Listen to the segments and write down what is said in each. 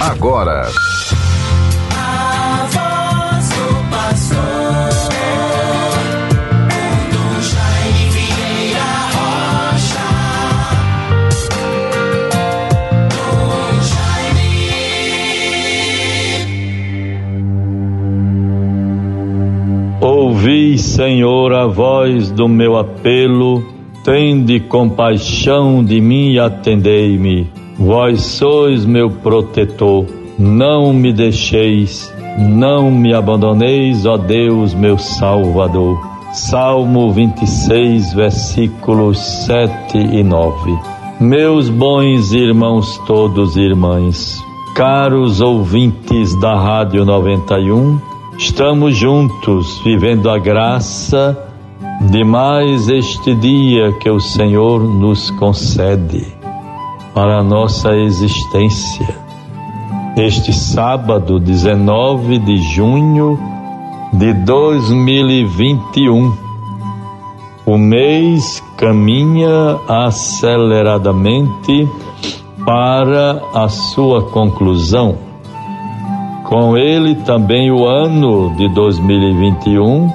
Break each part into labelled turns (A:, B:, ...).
A: agora.
B: Ouvi, Senhor, a voz do meu apelo, tende compaixão de mim e atendei-me. Vós sois meu protetor, não me deixeis, não me abandoneis, ó Deus, meu Salvador. Salmo 26, versículos 7 e 9. Meus bons irmãos todos e irmãs, caros ouvintes da Rádio 91, estamos juntos vivendo a graça de mais este dia que o Senhor nos concede para a nossa existência. Este sábado, 19 de junho de 2021, o mês caminha aceleradamente para a sua conclusão. Com ele também o ano de 2021,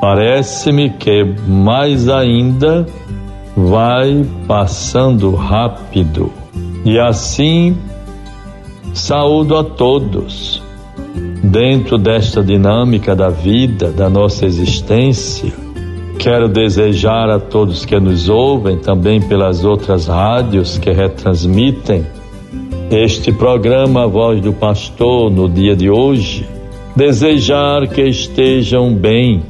B: parece-me que mais ainda vai passando rápido. E assim, saúdo a todos, dentro desta dinâmica da vida, da nossa existência. Quero desejar a todos que nos ouvem, também pelas outras rádios que retransmitem, este programa Voz do Pastor no dia de hoje, desejar que estejam bem,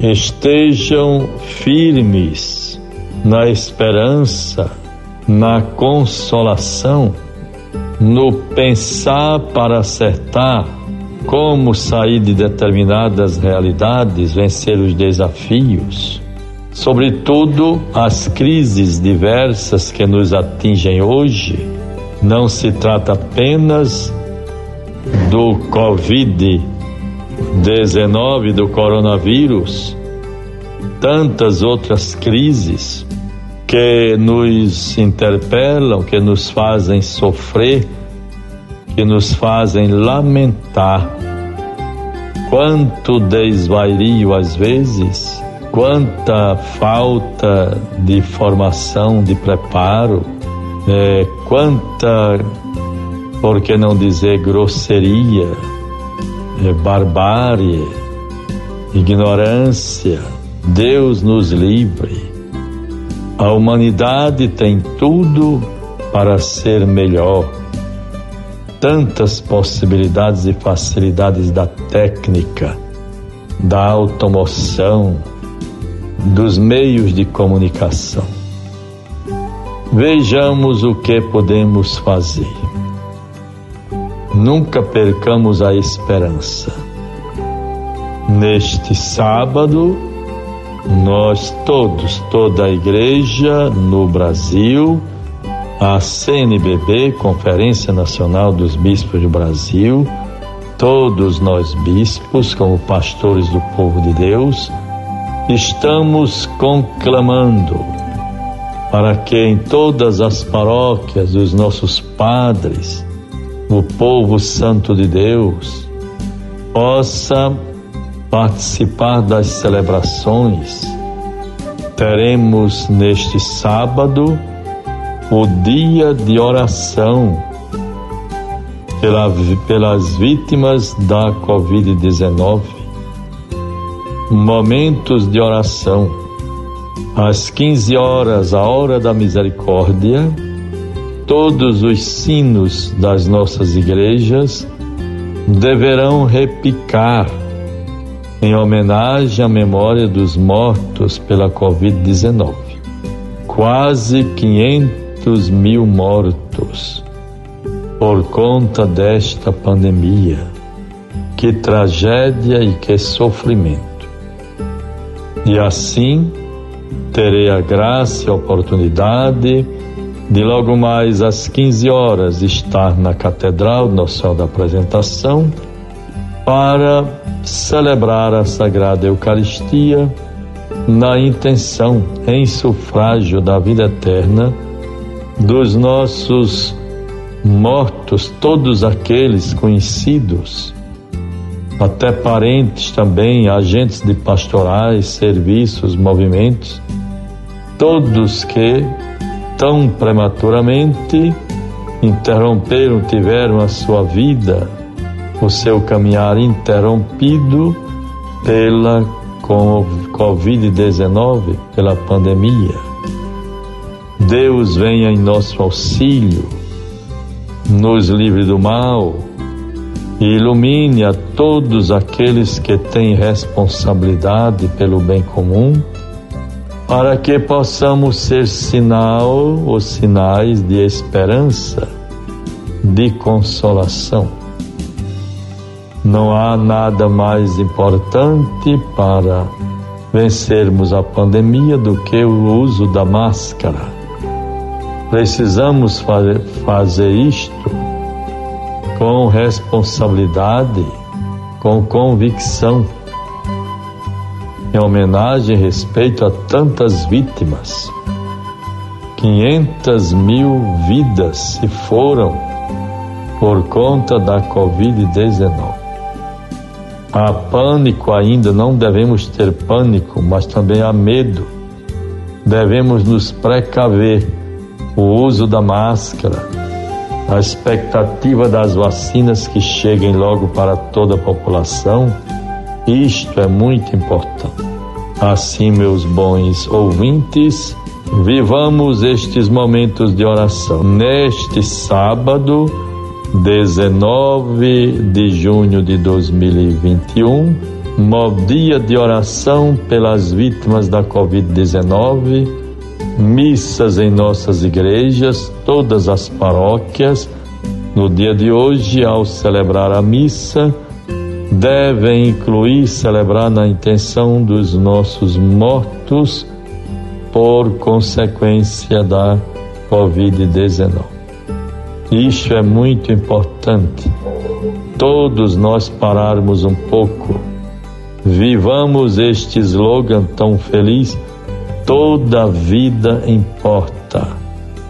B: estejam firmes na esperança, na consolação, no pensar para acertar como sair de determinadas realidades, vencer os desafios, sobretudo as crises diversas que nos atingem hoje não se trata apenas do Covid-19, do coronavírus, tantas outras crises que nos interpelam, que nos fazem sofrer, que nos fazem lamentar. Quanto desvario às vezes, quanta falta de formação, de preparo, é, quanta, por que não dizer grosseria, é, barbárie, ignorância. Deus nos livre. A humanidade tem tudo para ser melhor. Tantas possibilidades e facilidades da técnica, da automoção, dos meios de comunicação Vejamos o que podemos fazer. Nunca percamos a esperança. Neste sábado, nós todos, toda a igreja no Brasil, a CNBB, Conferência Nacional dos Bispos do Brasil, todos nós bispos, como pastores do povo de Deus, estamos conclamando para que em todas as paróquias dos nossos padres, o povo santo de Deus, possa participar das celebrações. Teremos neste sábado o dia de oração pela, pelas vítimas da Covid-19. Momentos de oração às 15 horas, a hora da misericórdia, todos os sinos das nossas igrejas deverão repicar em homenagem à memória dos mortos pela Covid-19. Quase 500 mil mortos por conta desta pandemia. Que tragédia e que sofrimento. E assim, terei a graça e a oportunidade de logo mais às 15 horas estar na Catedral Nossa da Apresentação para celebrar a Sagrada Eucaristia na intenção, em sufrágio da vida eterna dos nossos mortos todos aqueles conhecidos, até parentes também, agentes de pastorais, serviços, movimentos, todos que tão prematuramente interromperam, tiveram a sua vida, o seu caminhar interrompido pela Covid-19, pela pandemia. Deus venha em nosso auxílio, nos livre do mal e ilumine a todos aqueles que têm responsabilidade pelo bem comum, para que possamos ser sinal ou sinais de esperança, de consolação. Não há nada mais importante para vencermos a pandemia do que o uso da máscara. Precisamos fazer isto com responsabilidade, com convicção, em homenagem e respeito a tantas vítimas. 500 mil vidas se foram por conta da Covid-19. Há pânico ainda, não devemos ter pânico, mas também há medo. Devemos nos precaver. O uso da máscara, a expectativa das vacinas que cheguem logo para toda a população, isto é muito importante. Assim, meus bons ouvintes, vivamos estes momentos de oração. Neste sábado, 19 de junho de 2021, dia de oração pelas vítimas da Covid-19, missas em nossas igrejas, todas as paróquias. No dia de hoje, ao celebrar a missa, devem incluir celebrar na intenção dos nossos mortos por consequência da Covid-19. Isso é muito importante. Todos nós pararmos um pouco. Vivamos este slogan tão feliz. Toda vida importa.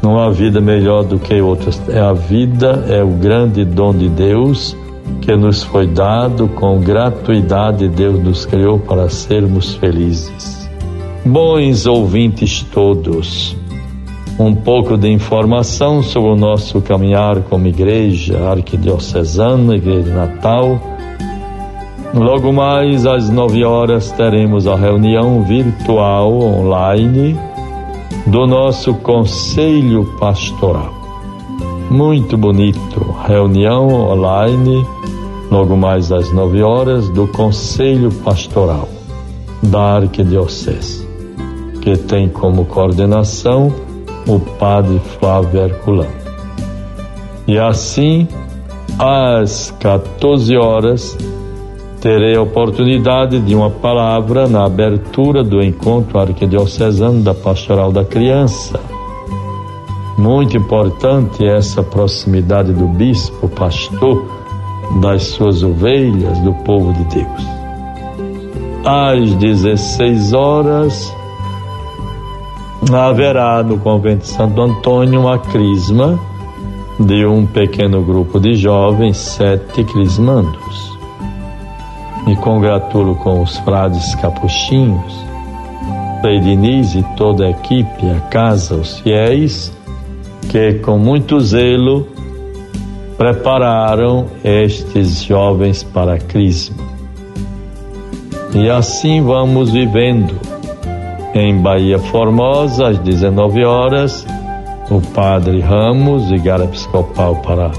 B: Não há vida melhor do que outras. É a vida, é o grande dom de Deus que nos foi dado com gratuidade. Deus nos criou para sermos felizes. Bons ouvintes todos, um pouco de informação sobre o nosso caminhar como igreja arquidiocesana, igreja natal. Logo mais às nove horas teremos a reunião virtual online do nosso Conselho Pastoral. Muito bonito, reunião online, logo mais às nove horas, do Conselho Pastoral da Arquidiocese, que tem como coordenação o padre Flávio Herculano. E assim, às 14 horas, terei a oportunidade de uma palavra na abertura do encontro arquidiocesano da Pastoral da Criança. Muito importante essa proximidade do bispo, pastor, das suas ovelhas, do povo de Deus. Às 16 horas, haverá no convento de Santo Antônio uma crisma de um pequeno grupo de jovens, sete crismandos. Me congratulo com os frades capuchinhos, Frei Diniz e toda a equipe, a casa, os fiéis, que com muito zelo prepararam estes jovens para a crisma. E assim vamos vivendo em Bahia Formosa, às 19 horas, o padre Ramos, vigário episcopal para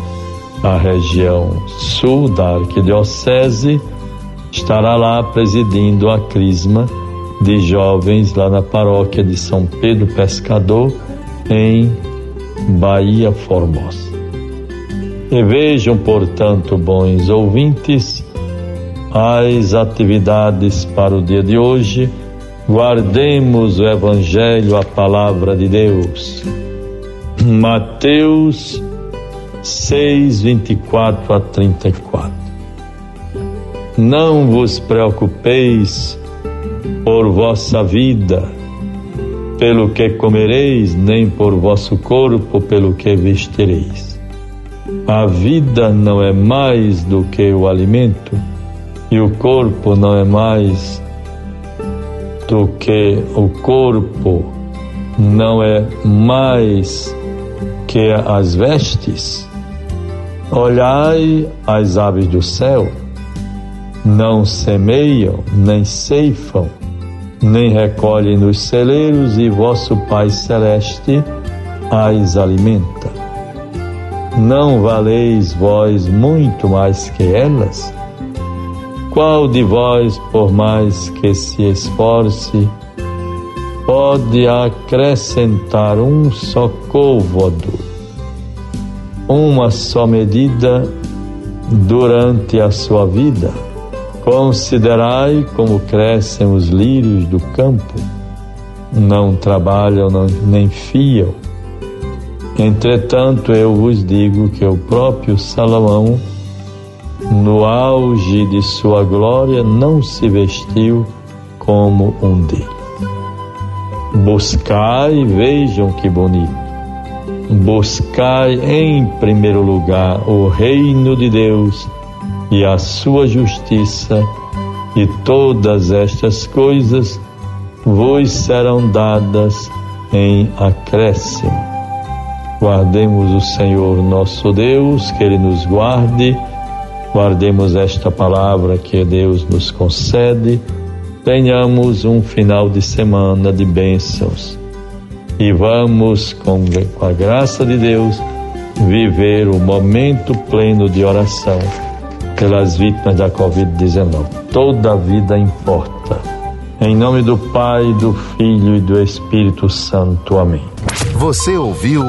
B: a região sul da arquidiocese, estará lá presidindo a crisma de jovens lá na paróquia de São Pedro Pescador, em Bahia Formosa. E vejam, portanto, bons ouvintes, as atividades para o dia de hoje Guardemos o Evangelho, a palavra de Deus. Mateus 6, 24 a 34. Não vos preocupeis por vossa vida, pelo que comereis, nem por vosso corpo, pelo que vestireis. A vida não é mais do que o alimento e o corpo não é mais do que o corpo, não é mais que as vestes. Olhai as aves do céu, não semeiam, nem ceifam, nem recolhem nos celeiros, e vosso Pai Celeste as alimenta. Não valeis vós muito mais que elas? Qual de vós, por mais que se esforce, pode acrescentar um só côvado, uma só medida durante a sua vida? Considerai como crescem os lírios do campo, não trabalham não, nem fiam. Entretanto, eu vos digo que o próprio Salomão no auge de sua glória, não se vestiu como um deles. Buscai, vejam que bonito. Buscai em primeiro lugar o reino de Deus e a sua justiça, e todas estas coisas vos serão dadas em acréscimo. Guardemos o Senhor nosso Deus, que Ele nos guarde Guardemos esta palavra que Deus nos concede. Tenhamos um final de semana de bênçãos. E vamos, com, a graça de Deus, viver o momento pleno de oração pelas vítimas da Covid-19. Toda a vida importa. Em nome do Pai, do Filho e do Espírito Santo. Amém.
A: Você ouviu.